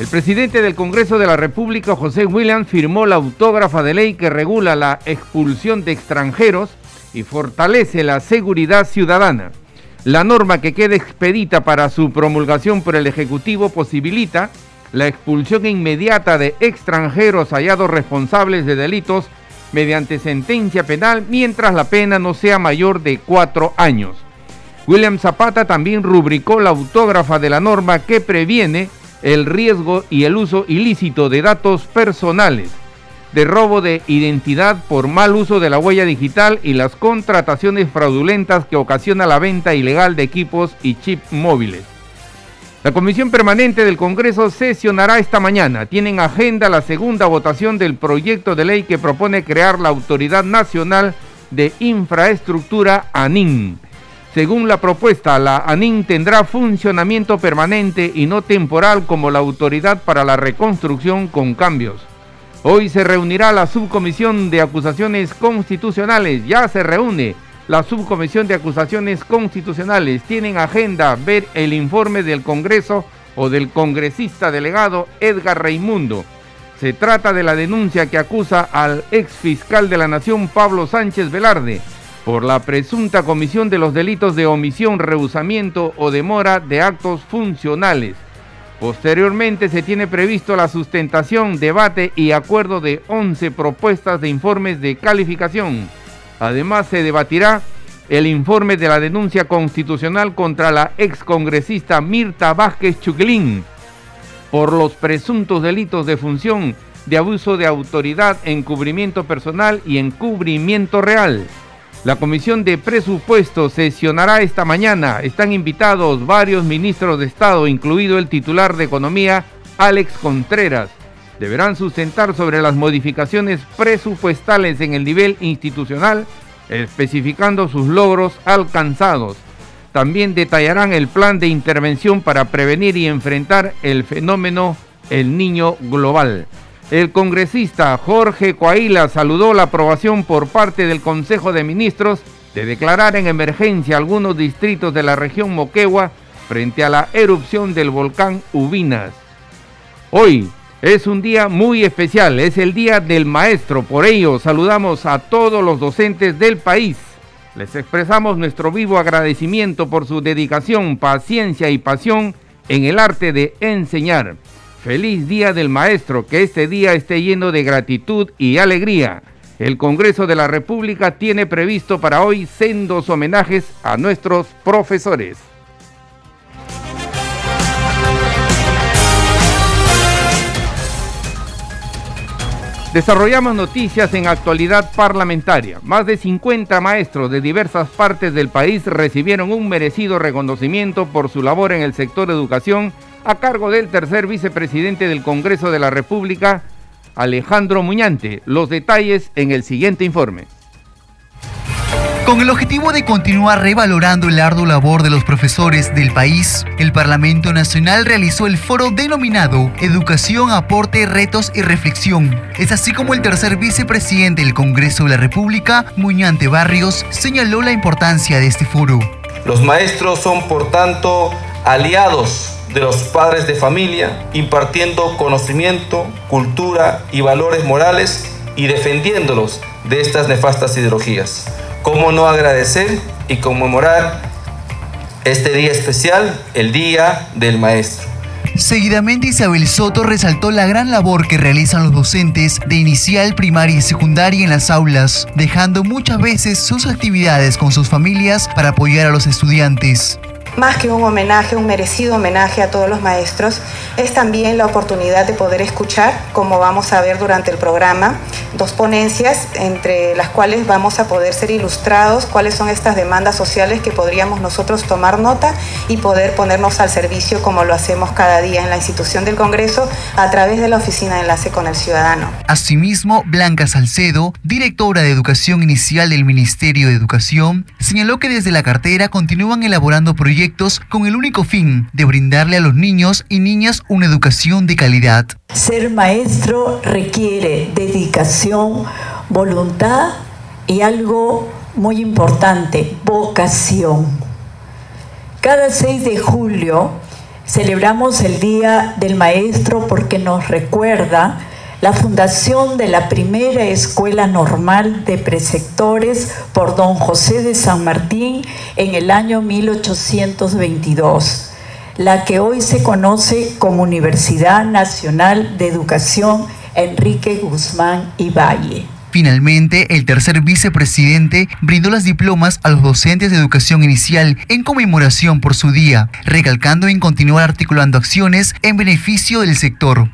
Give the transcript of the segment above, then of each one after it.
El presidente del Congreso de la República, José Williams, firmó la autógrafa de ley que regula la expulsión de extranjeros y fortalece la seguridad ciudadana. La norma que queda expedita para su promulgación por el Ejecutivo posibilita la expulsión inmediata de extranjeros hallados responsables de delitos mediante sentencia penal mientras la pena no sea mayor de cuatro años. William Zapata también rubricó la autógrafa de la norma que previene el riesgo y el uso ilícito de datos personales, de robo de identidad por mal uso de la huella digital y las contrataciones fraudulentas que ocasiona la venta ilegal de equipos y chips móviles. La Comisión Permanente del Congreso sesionará esta mañana. Tienen agenda la segunda votación del proyecto de ley que propone crear la Autoridad Nacional de Infraestructura ANIN según la propuesta, la ANIN tendrá funcionamiento permanente y no temporal como la Autoridad para la Reconstrucción con cambios. Hoy se reunirá la Subcomisión de Acusaciones Constitucionales. Ya se reúne la Subcomisión de Acusaciones Constitucionales. Tienen agenda ver el informe del Congreso o del congresista delegado Edgar Reimundo. Se trata de la denuncia que acusa al ex fiscal de la Nación Pablo Sánchez Velarde por la presunta comisión de los delitos de omisión, rehusamiento o demora de actos funcionales. Posteriormente se tiene previsto la sustentación, debate y acuerdo de 11 propuestas de informes de calificación. Además se debatirá el informe de la denuncia constitucional contra la excongresista Mirta Vázquez Chuquilín por los presuntos delitos de función, de abuso de autoridad, encubrimiento personal y encubrimiento real. La Comisión de Presupuestos sesionará esta mañana. Están invitados varios ministros de Estado, incluido el titular de Economía, Alex Contreras. Deberán sustentar sobre las modificaciones presupuestales en el nivel institucional, especificando sus logros alcanzados. También detallarán el plan de intervención para prevenir y enfrentar el fenómeno El Niño Global. El congresista Jorge Coaila saludó la aprobación por parte del Consejo de Ministros de declarar en emergencia algunos distritos de la región Moquegua frente a la erupción del volcán Ubinas. Hoy es un día muy especial, es el Día del Maestro, por ello saludamos a todos los docentes del país. Les expresamos nuestro vivo agradecimiento por su dedicación, paciencia y pasión en el arte de enseñar. Feliz Día del Maestro, que este día esté lleno de gratitud y alegría. El Congreso de la República tiene previsto para hoy sendos homenajes a nuestros profesores. Desarrollamos noticias en actualidad parlamentaria. Más de 50 maestros de diversas partes del país recibieron un merecido reconocimiento por su labor en el sector educación a cargo del tercer vicepresidente del Congreso de la República, Alejandro Muñante. Los detalles en el siguiente informe. Con el objetivo de continuar revalorando el arduo labor de los profesores del país, el Parlamento Nacional realizó el foro denominado Educación, Aporte, Retos y Reflexión. Es así como el tercer vicepresidente del Congreso de la República, Muñante Barrios, señaló la importancia de este foro. Los maestros son, por tanto, aliados de los padres de familia, impartiendo conocimiento, cultura y valores morales y defendiéndolos de estas nefastas ideologías. ¿Cómo no agradecer y conmemorar este día especial, el Día del Maestro? Seguidamente Isabel Soto resaltó la gran labor que realizan los docentes de inicial, primaria y secundaria en las aulas, dejando muchas veces sus actividades con sus familias para apoyar a los estudiantes. Más que un homenaje, un merecido homenaje a todos los maestros, es también la oportunidad de poder escuchar, como vamos a ver durante el programa, dos ponencias entre las cuales vamos a poder ser ilustrados cuáles son estas demandas sociales que podríamos nosotros tomar nota y poder ponernos al servicio como lo hacemos cada día en la institución del Congreso a través de la Oficina de Enlace con el Ciudadano. Asimismo, Blanca Salcedo, directora de Educación Inicial del Ministerio de Educación, señaló que desde la cartera continúan elaborando proyectos con el único fin de brindarle a los niños y niñas una educación de calidad. Ser maestro requiere dedicación, voluntad y algo muy importante, vocación. Cada 6 de julio celebramos el Día del Maestro porque nos recuerda la fundación de la primera escuela normal de preceptores por don José de San Martín en el año 1822 la que hoy se conoce como Universidad Nacional de Educación Enrique Guzmán y. Finalmente, el tercer vicepresidente brindó las diplomas a los docentes de educación inicial en conmemoración por su día, recalcando en continuar articulando acciones en beneficio del sector.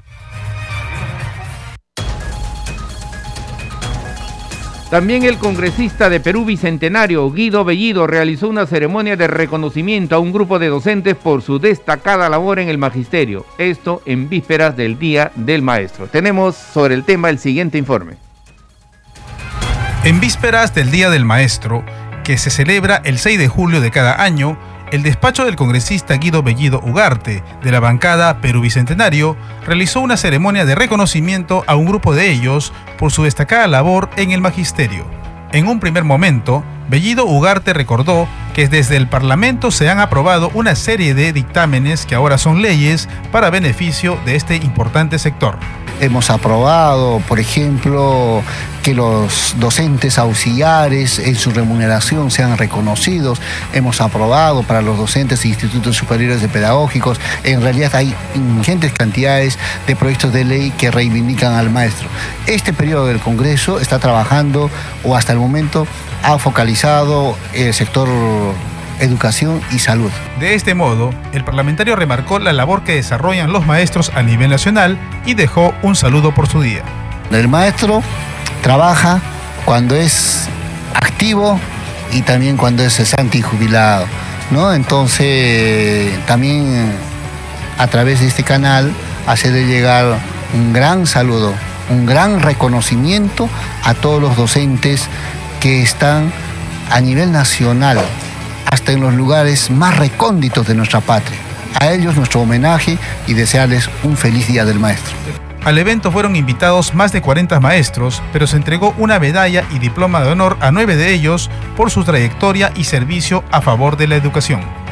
También el congresista de Perú Bicentenario, Guido Bellido, realizó una ceremonia de reconocimiento a un grupo de docentes por su destacada labor en el magisterio. Esto en vísperas del Día del Maestro. Tenemos sobre el tema el siguiente informe. En vísperas del Día del Maestro, que se celebra el 6 de julio de cada año, el despacho del congresista Guido Bellido Ugarte, de la bancada Perú Bicentenario, realizó una ceremonia de reconocimiento a un grupo de ellos por su destacada labor en el magisterio. En un primer momento, Bellido Ugarte recordó que desde el Parlamento se han aprobado una serie de dictámenes que ahora son leyes para beneficio de este importante sector. Hemos aprobado, por ejemplo, que los docentes auxiliares en su remuneración sean reconocidos. Hemos aprobado para los docentes e institutos superiores de pedagógicos. En realidad hay ingentes cantidades de proyectos de ley que reivindican al maestro. Este periodo del Congreso está trabajando, o hasta el momento ha focalizado el sector educación y salud. De este modo, el parlamentario remarcó la labor que desarrollan los maestros a nivel nacional y dejó un saludo por su día. El maestro trabaja cuando es activo y también cuando es cesante y jubilado, ¿no? Entonces, también a través de este canal hacerle llegar un gran saludo, un gran reconocimiento a todos los docentes que están a nivel nacional hasta en los lugares más recónditos de nuestra patria. A ellos nuestro homenaje y desearles un feliz Día del Maestro. Al evento fueron invitados más de 40 maestros, pero se entregó una medalla y diploma de honor a nueve de ellos por su trayectoria y servicio a favor de la educación.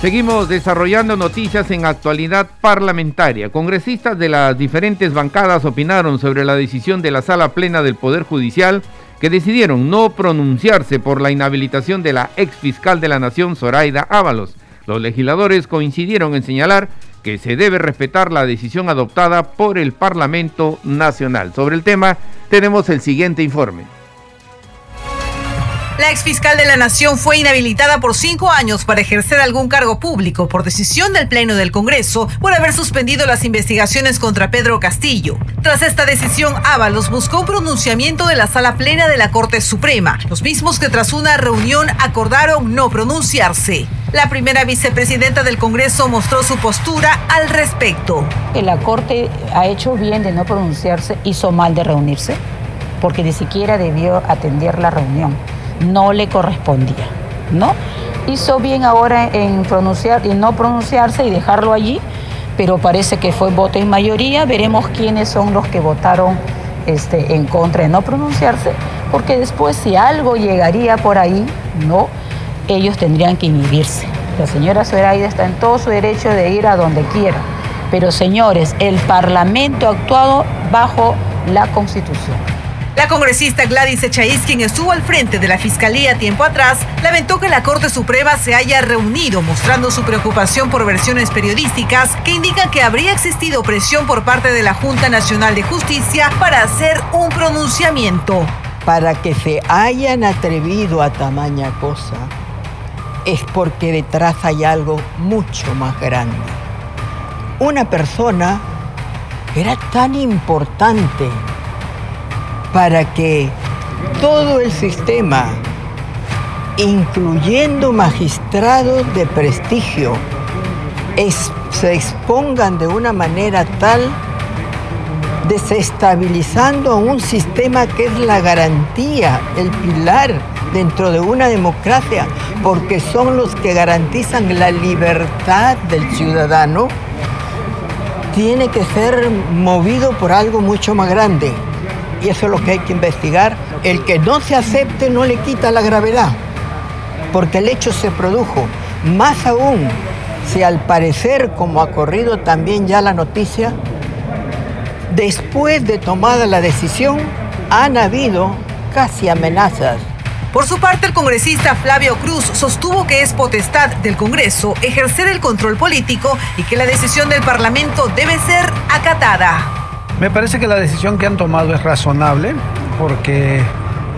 Seguimos desarrollando noticias en actualidad parlamentaria. Congresistas de las diferentes bancadas opinaron sobre la decisión de la Sala Plena del Poder Judicial que decidieron no pronunciarse por la inhabilitación de la ex fiscal de la Nación, Zoraida Ábalos. Los legisladores coincidieron en señalar que se debe respetar la decisión adoptada por el Parlamento Nacional. Sobre el tema tenemos el siguiente informe. La exfiscal de la Nación fue inhabilitada por cinco años para ejercer algún cargo público por decisión del Pleno del Congreso por haber suspendido las investigaciones contra Pedro Castillo. Tras esta decisión, Ábalos buscó un pronunciamiento de la Sala Plena de la Corte Suprema, los mismos que tras una reunión acordaron no pronunciarse. La primera vicepresidenta del Congreso mostró su postura al respecto. La Corte ha hecho bien de no pronunciarse, hizo mal de reunirse, porque ni siquiera debió atender la reunión no le correspondía, ¿no? Hizo bien ahora en pronunciar y no pronunciarse y dejarlo allí, pero parece que fue voto en mayoría. Veremos quiénes son los que votaron este, en contra de no pronunciarse, porque después si algo llegaría por ahí, no, ellos tendrían que inhibirse. La señora Zoraida está en todo su derecho de ir a donde quiera, pero señores, el Parlamento ha actuado bajo la Constitución. La congresista Gladys Echaíz, quien estuvo al frente de la Fiscalía tiempo atrás, lamentó que la Corte Suprema se haya reunido mostrando su preocupación por versiones periodísticas que indican que habría existido presión por parte de la Junta Nacional de Justicia para hacer un pronunciamiento. para que se hayan atrevido a tamaña cosa, es porque detrás hay algo mucho más grande. Una persona era tan importante para que todo el sistema, incluyendo magistrados de prestigio, se expongan de una manera tal desestabilizando a un sistema que es la garantía, el pilar dentro de una democracia, porque son los que garantizan la libertad del ciudadano, tiene que ser movido por algo mucho más grande. Y eso es lo que hay que investigar. El que no se acepte no le quita la gravedad, porque el hecho se produjo. Más aún, si al parecer, como ha corrido también ya la noticia, después de tomada la decisión, han habido casi amenazas. Por su parte, el congresista Flavio Cruz sostuvo que es potestad del Congreso ejercer el control político y que la decisión del Parlamento debe ser acatada. Me parece que la decisión que han tomado es razonable porque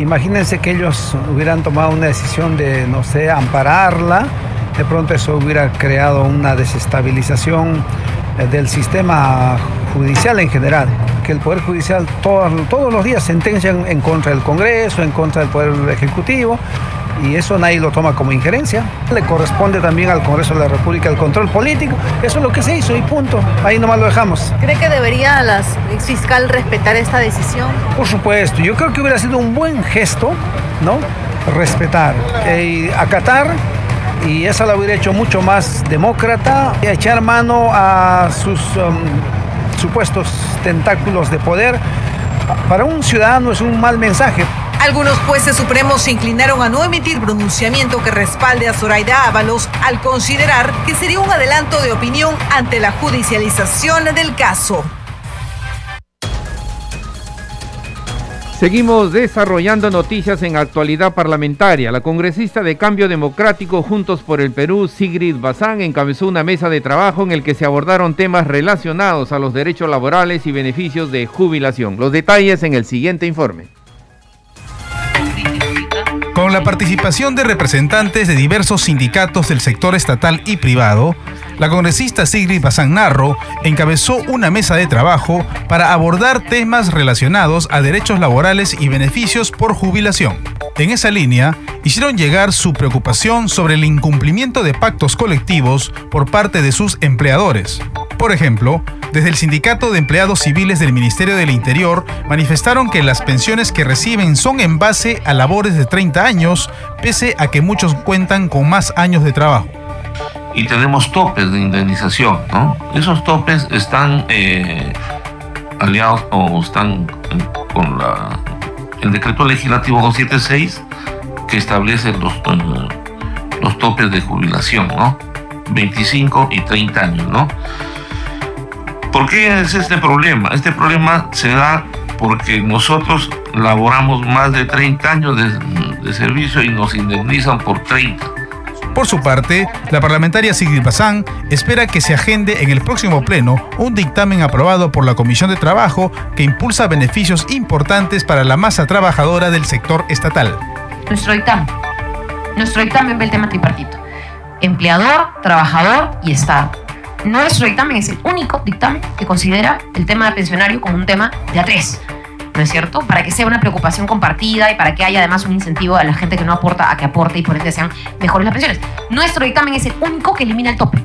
imagínense que ellos hubieran tomado una decisión de, no sé, ampararla, de pronto eso hubiera creado una desestabilización del sistema judicial en general, que el Poder Judicial todos, todos los días sentencian en contra del Congreso, en contra del Poder Ejecutivo, y eso nadie lo toma como injerencia. Le corresponde también al Congreso de la República el control político, eso es lo que se hizo y punto, ahí nomás lo dejamos. ¿Cree que debería la fiscal respetar esta decisión? Por supuesto, yo creo que hubiera sido un buen gesto, ¿no? Respetar y acatar y esa la hubiera hecho mucho más demócrata, y echar mano a sus um, supuestos tentáculos de poder, para un ciudadano es un mal mensaje. Algunos jueces supremos se inclinaron a no emitir pronunciamiento que respalde a Zoraida Ábalos al considerar que sería un adelanto de opinión ante la judicialización del caso. Seguimos desarrollando noticias en actualidad parlamentaria. La congresista de Cambio Democrático Juntos por el Perú, Sigrid Bazán, encabezó una mesa de trabajo en el que se abordaron temas relacionados a los derechos laborales y beneficios de jubilación. Los detalles en el siguiente informe. Con la participación de representantes de diversos sindicatos del sector estatal y privado, la congresista Sigrid Bazán Narro encabezó una mesa de trabajo para abordar temas relacionados a derechos laborales y beneficios por jubilación. En esa línea, hicieron llegar su preocupación sobre el incumplimiento de pactos colectivos por parte de sus empleadores. Por ejemplo, desde el Sindicato de Empleados Civiles del Ministerio del Interior manifestaron que las pensiones que reciben son en base a labores de 30 años, pese a que muchos cuentan con más años de trabajo y tenemos topes de indemnización, ¿no? Esos topes están eh, aliados o están con la, el decreto legislativo 276 que establece los, eh, los topes de jubilación, ¿no? 25 y 30 años, ¿no? ¿Por qué es este problema? Este problema se da porque nosotros laboramos más de 30 años de servicio y nos indemnizan por 30. Por su parte, la parlamentaria Sigrid Bazán espera que se agende en el próximo pleno un dictamen aprobado por la Comisión de Trabajo que impulsa beneficios importantes para la masa trabajadora del sector estatal. Nuestro dictamen. Nuestro dictamen ve el tema tripartito. Empleador, trabajador y Estado. Nuestro dictamen es el único dictamen que considera el tema de pensionario como un tema de a tres ¿no es cierto? Para que sea una preocupación compartida y para que haya además un incentivo a la gente que no aporta a que aporte y por ende sean mejores las pensiones. Nuestro dictamen es el único que elimina el tope.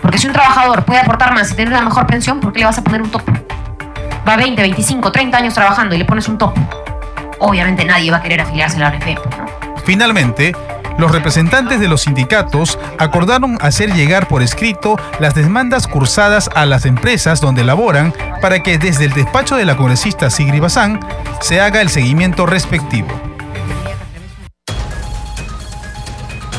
Porque si un trabajador puede aportar más y tener una mejor pensión, ¿por qué le vas a poner un tope? Va 20, 25, 30 años trabajando y le pones un tope. Obviamente nadie va a querer afiliarse a la AFP. Finalmente, los representantes de los sindicatos acordaron hacer llegar por escrito las demandas cursadas a las empresas donde laboran para que desde el despacho de la congresista Sigri Bazán se haga el seguimiento respectivo.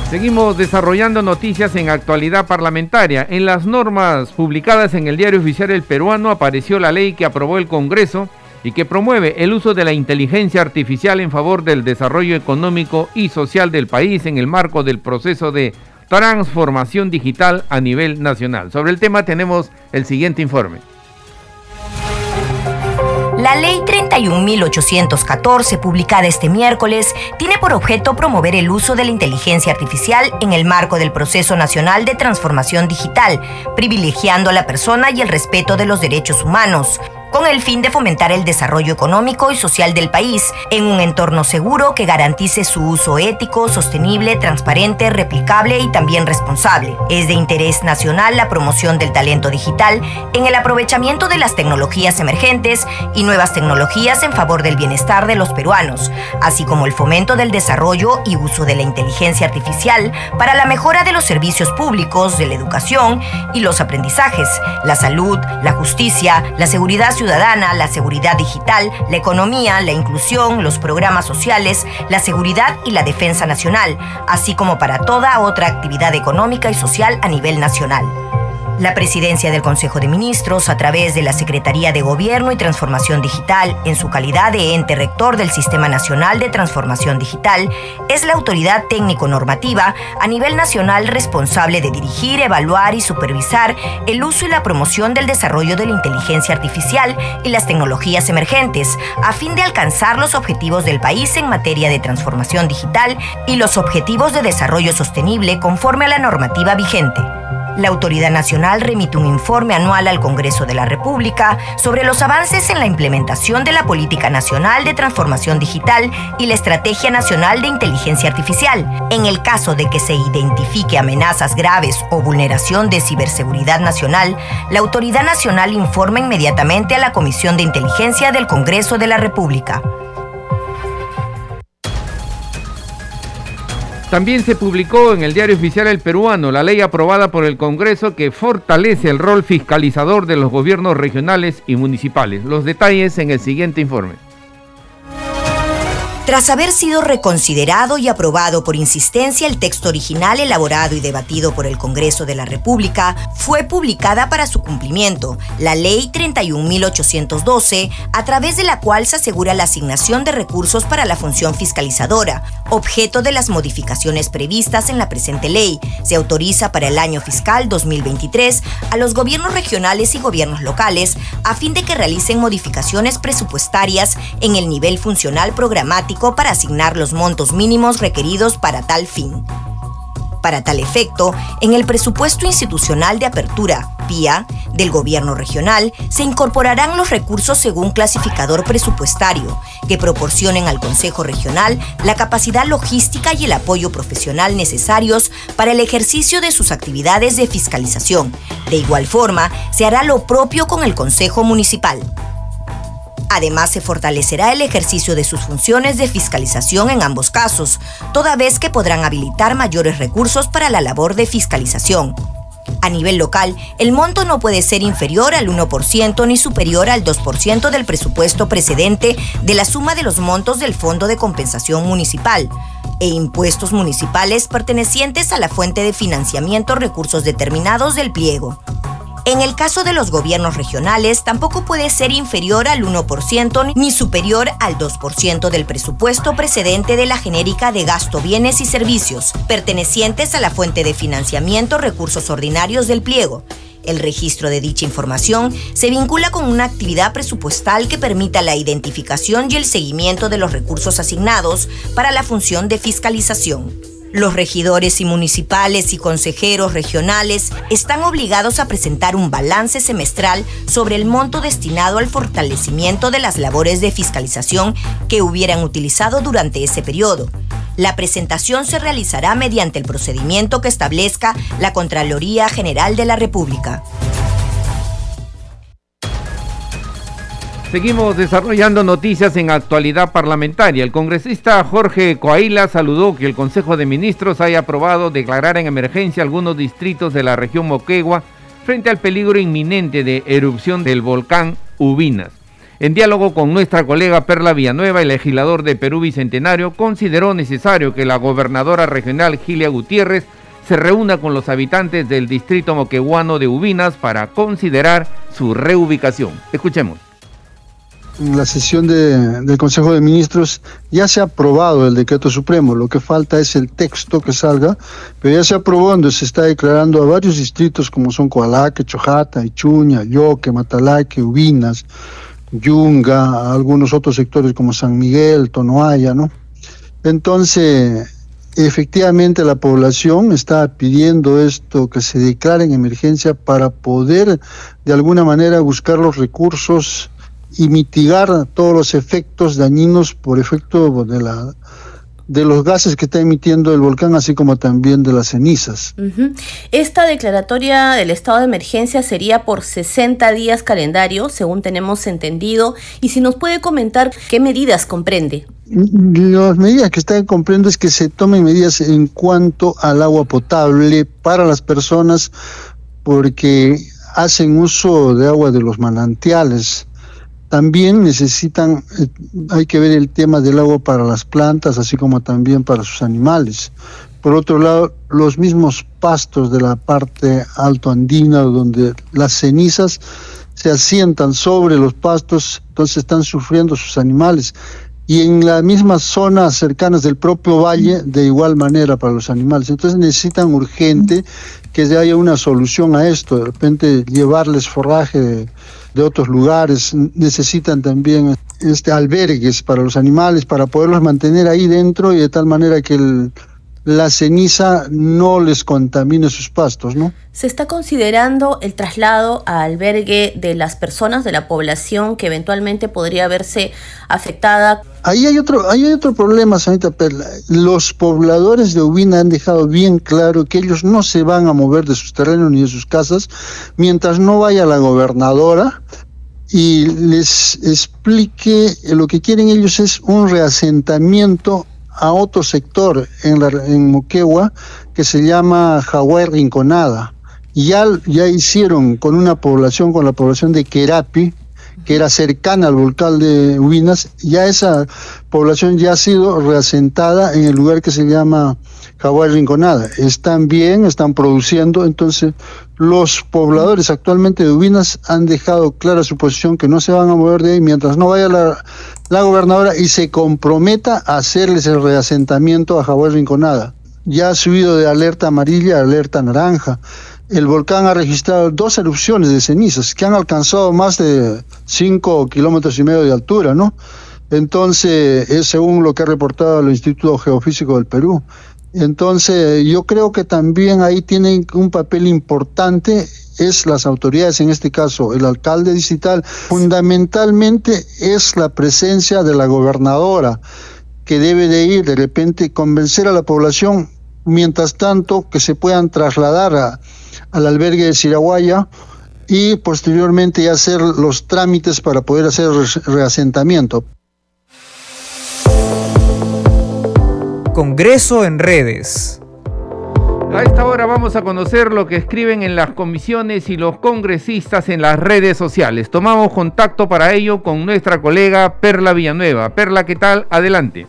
Seguimos desarrollando noticias en actualidad parlamentaria. En las normas publicadas en el Diario Oficial El Peruano apareció la ley que aprobó el Congreso y que promueve el uso de la inteligencia artificial en favor del desarrollo económico y social del país en el marco del proceso de transformación digital a nivel nacional. Sobre el tema tenemos el siguiente informe. La Ley 30 31814, publicada este miércoles, tiene por objeto promover el uso de la inteligencia artificial en el marco del proceso nacional de transformación digital, privilegiando a la persona y el respeto de los derechos humanos con el fin de fomentar el desarrollo económico y social del país en un entorno seguro que garantice su uso ético, sostenible, transparente, replicable y también responsable. Es de interés nacional la promoción del talento digital en el aprovechamiento de las tecnologías emergentes y nuevas tecnologías en favor del bienestar de los peruanos, así como el fomento del desarrollo y uso de la inteligencia artificial para la mejora de los servicios públicos, de la educación y los aprendizajes, la salud, la justicia, la seguridad ciudadana, la seguridad digital, la economía, la inclusión, los programas sociales, la seguridad y la defensa nacional, así como para toda otra actividad económica y social a nivel nacional. La presidencia del Consejo de Ministros, a través de la Secretaría de Gobierno y Transformación Digital, en su calidad de ente rector del Sistema Nacional de Transformación Digital, es la autoridad técnico-normativa a nivel nacional responsable de dirigir, evaluar y supervisar el uso y la promoción del desarrollo de la inteligencia artificial y las tecnologías emergentes, a fin de alcanzar los objetivos del país en materia de transformación digital y los objetivos de desarrollo sostenible conforme a la normativa vigente la Autoridad Nacional remite un informe anual al Congreso de la República sobre los avances en la implementación de la Política Nacional de Transformación Digital y la Estrategia Nacional de Inteligencia Artificial. En el caso de que se identifique amenazas graves o vulneración de ciberseguridad nacional, la Autoridad Nacional informa inmediatamente a la Comisión de Inteligencia del Congreso de la República. También se publicó en el Diario Oficial El Peruano la ley aprobada por el Congreso que fortalece el rol fiscalizador de los gobiernos regionales y municipales. Los detalles en el siguiente informe. Tras haber sido reconsiderado y aprobado por insistencia, el texto original elaborado y debatido por el Congreso de la República fue publicada para su cumplimiento, la Ley 31.812, a través de la cual se asegura la asignación de recursos para la función fiscalizadora, objeto de las modificaciones previstas en la presente ley. Se autoriza para el año fiscal 2023 a los gobiernos regionales y gobiernos locales a fin de que realicen modificaciones presupuestarias en el nivel funcional programático para asignar los montos mínimos requeridos para tal fin. Para tal efecto, en el presupuesto institucional de apertura, PIA, del gobierno regional, se incorporarán los recursos según clasificador presupuestario, que proporcionen al Consejo Regional la capacidad logística y el apoyo profesional necesarios para el ejercicio de sus actividades de fiscalización. De igual forma, se hará lo propio con el Consejo Municipal. Además, se fortalecerá el ejercicio de sus funciones de fiscalización en ambos casos, toda vez que podrán habilitar mayores recursos para la labor de fiscalización. A nivel local, el monto no puede ser inferior al 1% ni superior al 2% del presupuesto precedente de la suma de los montos del Fondo de Compensación Municipal e impuestos municipales pertenecientes a la fuente de financiamiento recursos determinados del pliego. En el caso de los gobiernos regionales, tampoco puede ser inferior al 1% ni superior al 2% del presupuesto precedente de la genérica de gasto bienes y servicios, pertenecientes a la fuente de financiamiento recursos ordinarios del pliego. El registro de dicha información se vincula con una actividad presupuestal que permita la identificación y el seguimiento de los recursos asignados para la función de fiscalización. Los regidores y municipales y consejeros regionales están obligados a presentar un balance semestral sobre el monto destinado al fortalecimiento de las labores de fiscalización que hubieran utilizado durante ese periodo. La presentación se realizará mediante el procedimiento que establezca la Contraloría General de la República. Seguimos desarrollando noticias en actualidad parlamentaria. El congresista Jorge Coaila saludó que el Consejo de Ministros haya aprobado declarar en emergencia algunos distritos de la región Moquegua frente al peligro inminente de erupción del volcán Ubinas. En diálogo con nuestra colega Perla Villanueva, el legislador de Perú Bicentenario consideró necesario que la gobernadora regional Gilia Gutiérrez se reúna con los habitantes del distrito moqueguano de Ubinas para considerar su reubicación. Escuchemos en la sesión del Consejo de Ministros ya se ha aprobado el decreto supremo, lo que falta es el texto que salga, pero ya se aprobó donde se está declarando a varios distritos como son Coalaque, Chojata, Ichuña, Yoque, Matalaque, Ubinas, Yunga, algunos otros sectores como San Miguel, Tonoaya, ¿no? Entonces, efectivamente la población está pidiendo esto, que se declare en emergencia para poder de alguna manera buscar los recursos y mitigar todos los efectos dañinos por efecto de la de los gases que está emitiendo el volcán, así como también de las cenizas. Esta declaratoria del estado de emergencia sería por 60 días calendario, según tenemos entendido, y si nos puede comentar qué medidas comprende. Las medidas que están comprendo es que se tomen medidas en cuanto al agua potable para las personas porque hacen uso de agua de los manantiales también necesitan, eh, hay que ver el tema del agua para las plantas, así como también para sus animales. Por otro lado, los mismos pastos de la parte alto andina, donde las cenizas se asientan sobre los pastos, entonces están sufriendo sus animales. Y en las mismas zonas cercanas del propio valle, de igual manera para los animales. Entonces necesitan urgente que haya una solución a esto, de repente llevarles forraje de, otros lugares, necesitan también este albergues para los animales, para poderlos mantener ahí dentro y de tal manera que el, la ceniza no les contamine sus pastos, ¿no? ¿Se está considerando el traslado a albergue de las personas de la población que eventualmente podría verse afectada? Ahí hay otro, ahí hay otro problema, señorita Perla. Los pobladores de Ubina han dejado bien claro que ellos no se van a mover de sus terrenos ni de sus casas mientras no vaya la gobernadora y les explique lo que quieren ellos es un reasentamiento a otro sector en, la, en Moquegua que se llama Jaguar Rinconada. Ya, ya hicieron con una población, con la población de Querapi, que era cercana al volcán de Ubinas, ya esa población ya ha sido reasentada en el lugar que se llama Jaguar Rinconada. Están bien, están produciendo, entonces los pobladores actualmente de Ubinas han dejado clara su posición que no se van a mover de ahí mientras no vaya la, la gobernadora y se comprometa a hacerles el reasentamiento a Jaguar Rinconada. Ya ha subido de alerta amarilla a alerta naranja el volcán ha registrado dos erupciones de cenizas que han alcanzado más de 5 kilómetros y medio de altura, ¿no? Entonces, es según lo que ha reportado el Instituto Geofísico del Perú. Entonces, yo creo que también ahí tienen un papel importante es las autoridades, en este caso el alcalde digital, fundamentalmente es la presencia de la gobernadora que debe de ir de repente convencer a la población mientras tanto que se puedan trasladar a, al albergue de Siraguaya y posteriormente hacer los trámites para poder hacer reasentamiento. Congreso en redes. A esta hora vamos a conocer lo que escriben en las comisiones y los congresistas en las redes sociales. Tomamos contacto para ello con nuestra colega Perla Villanueva. Perla, ¿qué tal? Adelante.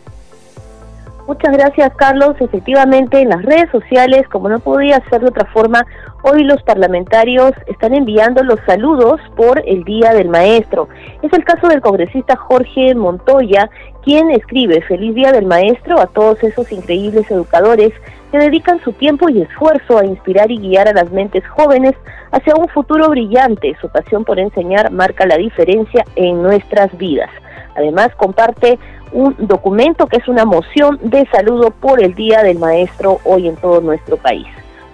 Muchas gracias, Carlos. Efectivamente, en las redes sociales, como no podía ser de otra forma, hoy los parlamentarios están enviando los saludos por el Día del Maestro. Es el caso del congresista Jorge Montoya, quien escribe Feliz Día del Maestro a todos esos increíbles educadores que dedican su tiempo y esfuerzo a inspirar y guiar a las mentes jóvenes hacia un futuro brillante. Su pasión por enseñar marca la diferencia en nuestras vidas. Además, comparte un documento que es una moción de saludo por el Día del Maestro hoy en todo nuestro país.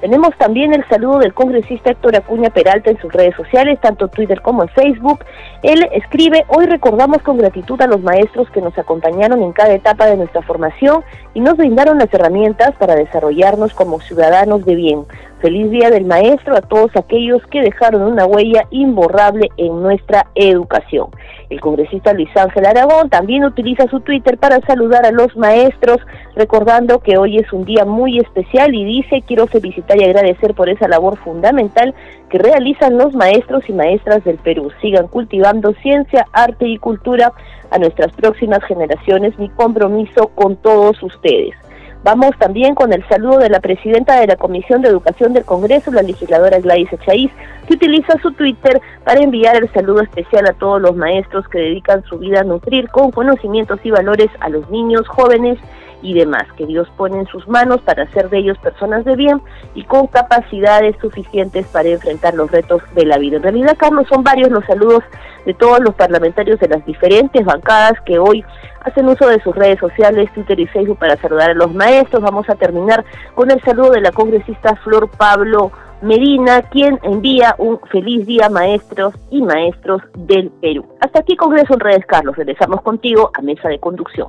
Tenemos también el saludo del congresista Héctor Acuña Peralta en sus redes sociales, tanto Twitter como en Facebook. Él escribe, hoy recordamos con gratitud a los maestros que nos acompañaron en cada etapa de nuestra formación y nos brindaron las herramientas para desarrollarnos como ciudadanos de bien. Feliz Día del Maestro a todos aquellos que dejaron una huella imborrable en nuestra educación. El congresista Luis Ángel Aragón también utiliza su Twitter para saludar a los maestros, recordando que hoy es un día muy especial y dice, quiero felicitar y agradecer por esa labor fundamental que realizan los maestros y maestras del Perú. Sigan cultivando ciencia, arte y cultura a nuestras próximas generaciones. Mi compromiso con todos ustedes. Vamos también con el saludo de la presidenta de la Comisión de Educación del Congreso, la legisladora Gladys Echaíz, que utiliza su Twitter para enviar el saludo especial a todos los maestros que dedican su vida a nutrir con conocimientos y valores a los niños, jóvenes y demás, que Dios pone en sus manos para hacer de ellos personas de bien y con capacidades suficientes para enfrentar los retos de la vida. En realidad, Carlos, son varios los saludos de todos los parlamentarios de las diferentes bancadas que hoy hacen uso de sus redes sociales, Twitter y Facebook para saludar a los maestros. Vamos a terminar con el saludo de la congresista Flor Pablo Medina, quien envía un feliz día maestros y maestros del Perú. Hasta aquí Congreso en Redes, Carlos. Regresamos contigo a mesa de conducción.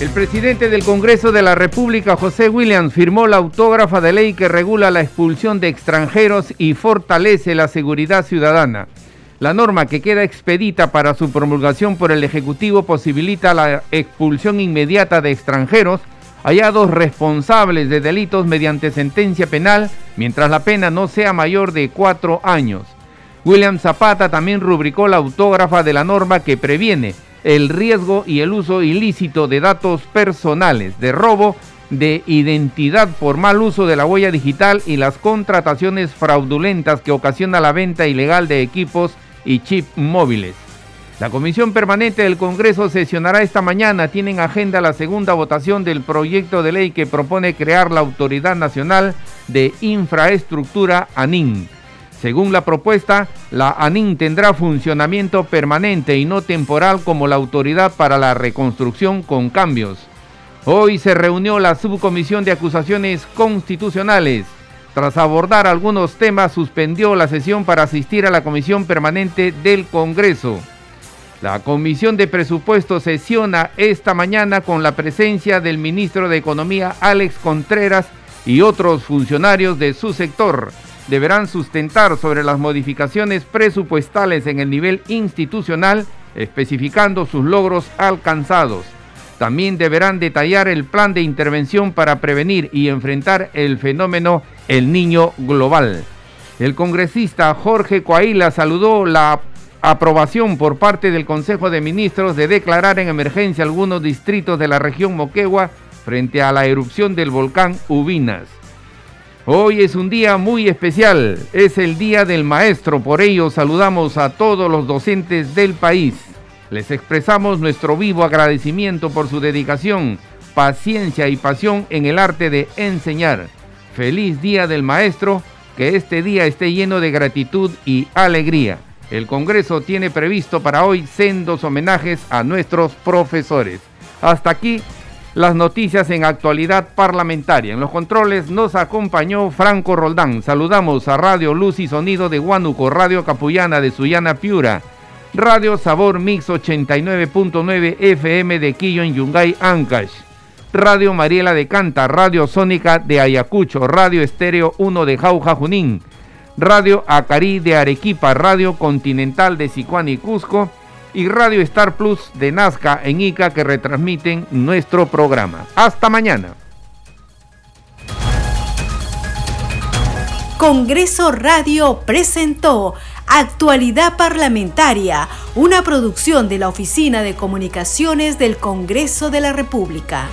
El presidente del Congreso de la República, José Williams, firmó la autógrafa de ley que regula la expulsión de extranjeros y fortalece la seguridad ciudadana. La norma que queda expedita para su promulgación por el Ejecutivo posibilita la expulsión inmediata de extranjeros hallados responsables de delitos mediante sentencia penal mientras la pena no sea mayor de cuatro años. William Zapata también rubricó la autógrafa de la norma que previene el riesgo y el uso ilícito de datos personales, de robo de identidad por mal uso de la huella digital y las contrataciones fraudulentas que ocasiona la venta ilegal de equipos y chip móviles. La Comisión Permanente del Congreso sesionará esta mañana. Tiene en agenda la segunda votación del proyecto de ley que propone crear la Autoridad Nacional de Infraestructura ANIN. Según la propuesta, la ANIN tendrá funcionamiento permanente y no temporal como la Autoridad para la Reconstrucción con cambios. Hoy se reunió la Subcomisión de Acusaciones Constitucionales. Tras abordar algunos temas, suspendió la sesión para asistir a la Comisión Permanente del Congreso. La Comisión de Presupuestos sesiona esta mañana con la presencia del ministro de Economía Alex Contreras y otros funcionarios de su sector deberán sustentar sobre las modificaciones presupuestales en el nivel institucional, especificando sus logros alcanzados. También deberán detallar el plan de intervención para prevenir y enfrentar el fenómeno El Niño Global. El congresista Jorge Coaila saludó la aprobación por parte del Consejo de Ministros de declarar en emergencia algunos distritos de la región Moquegua frente a la erupción del volcán Ubinas. Hoy es un día muy especial, es el Día del Maestro, por ello saludamos a todos los docentes del país. Les expresamos nuestro vivo agradecimiento por su dedicación, paciencia y pasión en el arte de enseñar. Feliz Día del Maestro, que este día esté lleno de gratitud y alegría. El Congreso tiene previsto para hoy sendos homenajes a nuestros profesores. Hasta aquí las noticias en actualidad parlamentaria. En los controles nos acompañó Franco Roldán. Saludamos a Radio Luz y Sonido de Huánuco, Radio Capullana de Suyana Piura, Radio Sabor Mix 89.9 FM de Quillo en Yungay, Ancash, Radio Mariela de Canta, Radio Sónica de Ayacucho, Radio Estéreo 1 de Jauja Junín, Radio Acarí de Arequipa, Radio Continental de Sicuán y Cusco, y Radio Star Plus de Nazca en Ica que retransmiten nuestro programa. Hasta mañana. Congreso Radio presentó Actualidad Parlamentaria, una producción de la Oficina de Comunicaciones del Congreso de la República.